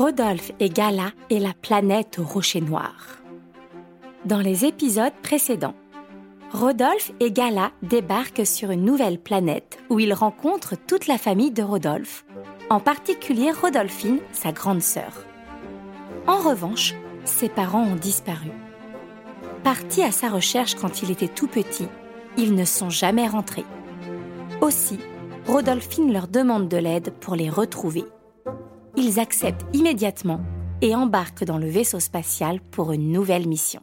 Rodolphe et Gala et la planète au rocher noir. Dans les épisodes précédents, Rodolphe et Gala débarquent sur une nouvelle planète où ils rencontrent toute la famille de Rodolphe, en particulier Rodolphine, sa grande sœur. En revanche, ses parents ont disparu. Partis à sa recherche quand il était tout petit, ils ne sont jamais rentrés. Aussi, Rodolphine leur demande de l'aide pour les retrouver. Ils acceptent immédiatement et embarquent dans le vaisseau spatial pour une nouvelle mission.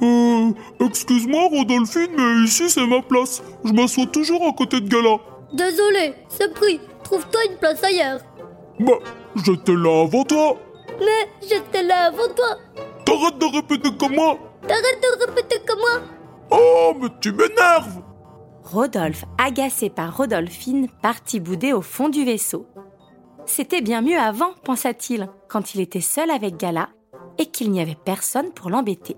Euh, excuse-moi Rodolphine, mais ici c'est ma place. Je m'assois toujours à côté de Gala. Désolé, c'est pris. Trouve-toi une place ailleurs. Bah, j'étais là avant toi. Mais j'étais là avant toi. T'arrêtes de répéter comme moi. T'arrêtes de répéter comme moi. Oh, mais tu m'énerves. Rodolphe, agacé par Rodolphine, partit bouder au fond du vaisseau. C'était bien mieux avant, pensa-t-il, quand il était seul avec Gala et qu'il n'y avait personne pour l'embêter.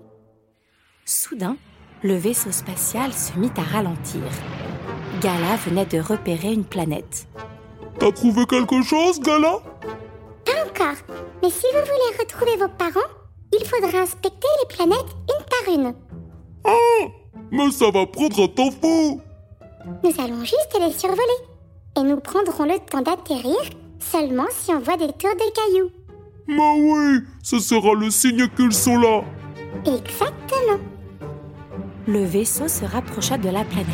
Soudain, le vaisseau spatial se mit à ralentir. Gala venait de repérer une planète. T'as trouvé quelque chose, Gala? Pas encore. Mais si vous voulez retrouver vos parents, il faudra inspecter les planètes une par une. Ah, mais ça va prendre un temps fou. Nous allons juste les survoler. Et nous prendrons le temps d'atterrir seulement si on voit des tours de cailloux. Mais oui, ce sera le signe qu'ils sont là. Exactement. Le vaisseau se rapprocha de la planète.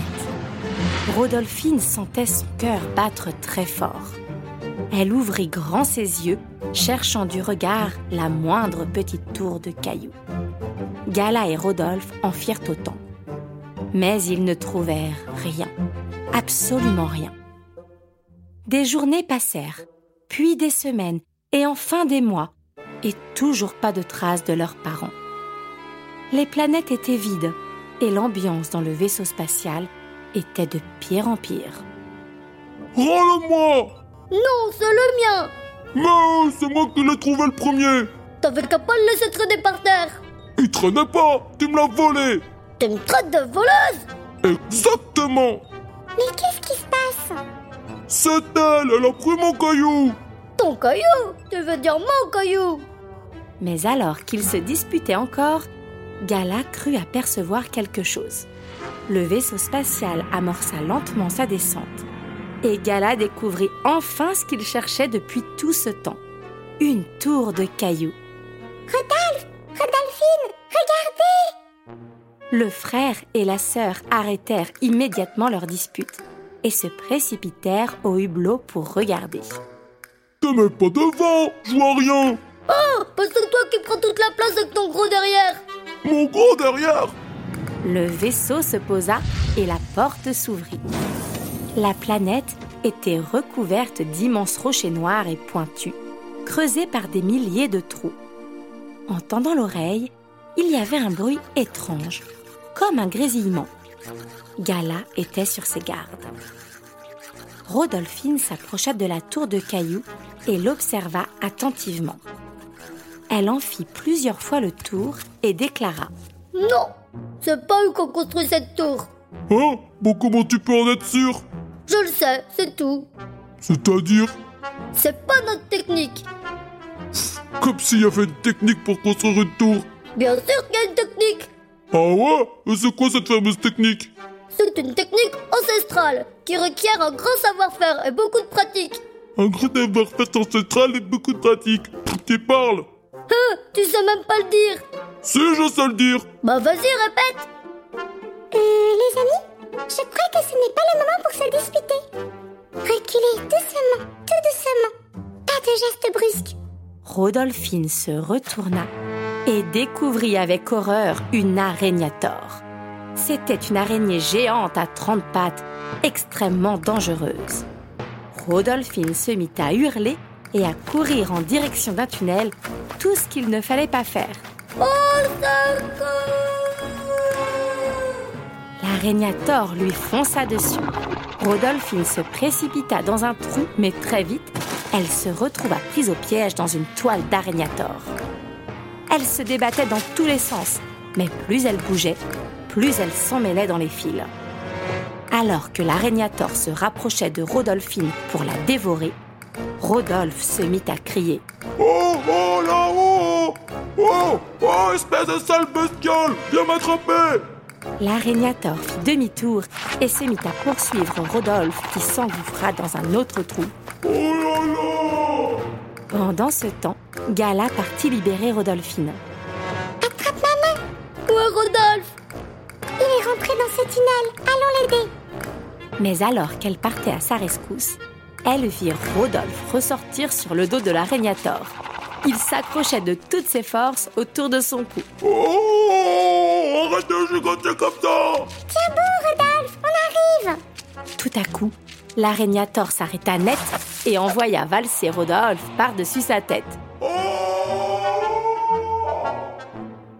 Rodolphine sentait son cœur battre très fort. Elle ouvrit grand ses yeux, cherchant du regard la moindre petite tour de cailloux. Gala et Rodolphe en firent autant. Mais ils ne trouvèrent rien, absolument rien. Des journées passèrent, puis des semaines, et enfin des mois, et toujours pas de traces de leurs parents. Les planètes étaient vides, et l'ambiance dans le vaisseau spatial était de pire en pire. Rends-le-moi Non, c'est le mien. Mais c'est moi qui l'ai trouvé le premier. T'avais qu'à pas le laisser traîner par terre. Il traînait pas, tu me l'as volé. T'es une traite de voleuse. Exactement. Mais qu'est-ce qui se passe? C'est elle, elle a pris mon caillou. Ton caillou? Tu veux dire mon caillou. Mais alors qu'ils se disputaient encore, Gala crut apercevoir quelque chose. Le vaisseau spatial amorça lentement sa descente. Et Gala découvrit enfin ce qu'il cherchait depuis tout ce temps. Une tour de cailloux. Rodolphe Rodolphine Regardez Le frère et la sœur arrêtèrent immédiatement leur dispute et se précipitèrent au hublot pour regarder. Te mets pas devant, je vois rien. Oh, parce que c'est toi qui prends toute la place avec ton gros derrière. Mon gros derrière. Le vaisseau se posa et la porte s'ouvrit. La planète était recouverte d'immenses rochers noirs et pointus, creusés par des milliers de trous. En tendant l'oreille, il y avait un bruit étrange, comme un grésillement. Gala était sur ses gardes. Rodolphine s'approcha de la tour de cailloux et l'observa attentivement. Elle en fit plusieurs fois le tour et déclara Non, c'est pas eux qu'on construit cette tour. Hein? Bon, comment tu peux en être sûr? Je le sais, c'est tout. C'est-à-dire? C'est pas notre technique. Comme s'il y avait une technique pour construire une tour. Bien sûr qu'il y a une technique. Ah ouais Et c'est quoi cette fameuse technique C'est une technique ancestrale qui requiert un grand savoir-faire et beaucoup de pratique. Un grand savoir-faire ancestral et beaucoup de pratique. Tu parles Hein, tu sais même pas le dire. Si, je sais le dire. Bah vas-y, répète. Euh, les amis, je crois que ce n'est pas le moment pour se disputer. Reculez doucement, tout doucement. Pas de gestes brusques. Rodolphine se retourna et découvrit avec horreur une araignatore. C'était une araignée géante à 30 pattes, extrêmement dangereuse. Rodolphine se mit à hurler et à courir en direction d'un tunnel, tout ce qu'il ne fallait pas faire. L'araignatore lui fonça dessus. Rodolphine se précipita dans un trou, mais très vite, elle se retrouva prise au piège dans une toile d'araignatore. Elle se débattait dans tous les sens, mais plus elle bougeait, plus elle s'emmêlait dans les fils. Alors que l'araignatore se rapprochait de Rodolphine pour la dévorer, Rodolphe se mit à crier. Oh, oh, là-haut Oh, oh, espèce de sale bestiole Viens m'attraper L'araignatore fit demi-tour et se mit à poursuivre Rodolphe qui s'engouffra dans un autre trou. Oh Pendant ce temps, Gala partit libérer Rodolphine. Attrape ma main. Ouais, Rodolphe? Il est rentré dans ce tunnel. Allons l'aider. Mais alors qu'elle partait à sa rescousse, elle vit Rodolphe ressortir sur le dos de l'araignatore. Il s'accrochait de toutes ses forces autour de son cou. Oh Arrête de gigoter comme ça Tiens bon, Rodolphe, on arrive. Tout à coup, l'araignatore s'arrêta net et envoya valser Rodolphe par-dessus sa tête.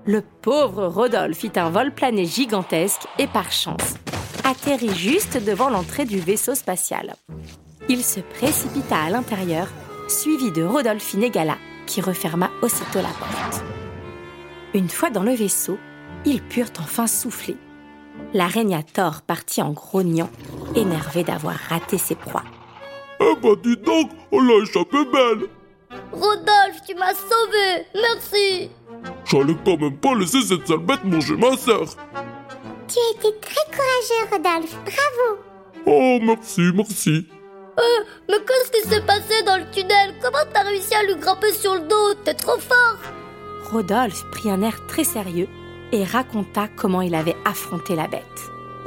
Le pauvre Rodolphe fit un vol plané gigantesque et par chance, atterrit juste devant l'entrée du vaisseau spatial. Il se précipita à l'intérieur, suivi de Rodolphine et Gala, qui referma aussitôt la porte. Une fois dans le vaisseau, ils purent enfin souffler. L'araignatore partit en grognant, énervé d'avoir raté ses proies. Eh bah dis donc, on l'a échappé belle Rodolphe, tu m'as sauvé. Merci. J'allais quand même pas laisser cette sale bête manger ma sœur Tu as été très courageux, Rodolphe. Bravo. Oh, merci, merci Euh, mais qu'est-ce qui s'est passé dans le tunnel? Comment t'as réussi à lui grimper sur le dos? T'es trop fort. Rodolphe prit un air très sérieux et raconta comment il avait affronté la bête.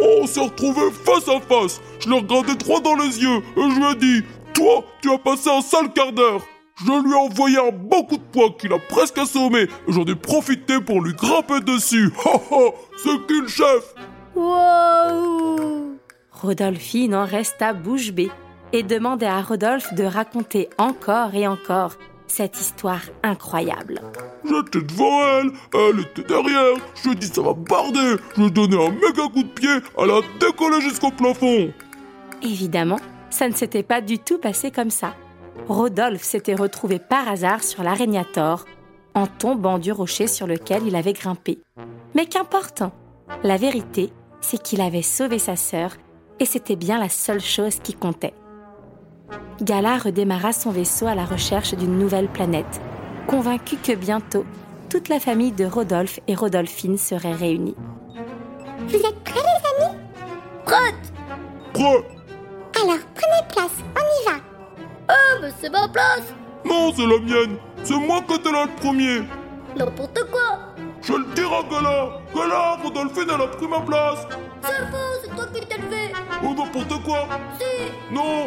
On s'est retrouvés face à face. Je l'ai regardé droit dans les yeux et je lui ai dit Toi, tu as passé un sale quart d'heure. Je lui ai envoyé un bon coup de poing qui l'a presque assommé et j'en ai profité pour lui grimper dessus. Ha ha C'est qui le chef. Waouh Rodolphine en resta bouche bée et demandait à Rodolphe de raconter encore et encore cette histoire incroyable. J'étais devant elle, elle était derrière, je dit ça va barder, je donné un méga coup de pied, elle a décollé jusqu'au plafond Évidemment, ça ne s'était pas du tout passé comme ça. Rodolphe s'était retrouvé par hasard sur l'araignatore en tombant du rocher sur lequel il avait grimpé. Mais qu'importe La vérité, c'est qu'il avait sauvé sa sœur et c'était bien la seule chose qui comptait. Gala redémarra son vaisseau à la recherche d'une nouvelle planète, convaincu que bientôt, toute la famille de Rodolphe et Rodolphine serait réunie. Vous êtes prêts, les amis? Prête! Prêt. Alors, prenez place. On y va. Ah, mais c'est ma place! Non, c'est la mienne. C'est moi qui étais là le premier. N'importe quoi! Je le dirai à Gala. Gala, Rodolphine, elle a pris ma place. C'est faux, c'est toi qui t'es levé. Oh, n'importe quoi. Si, Non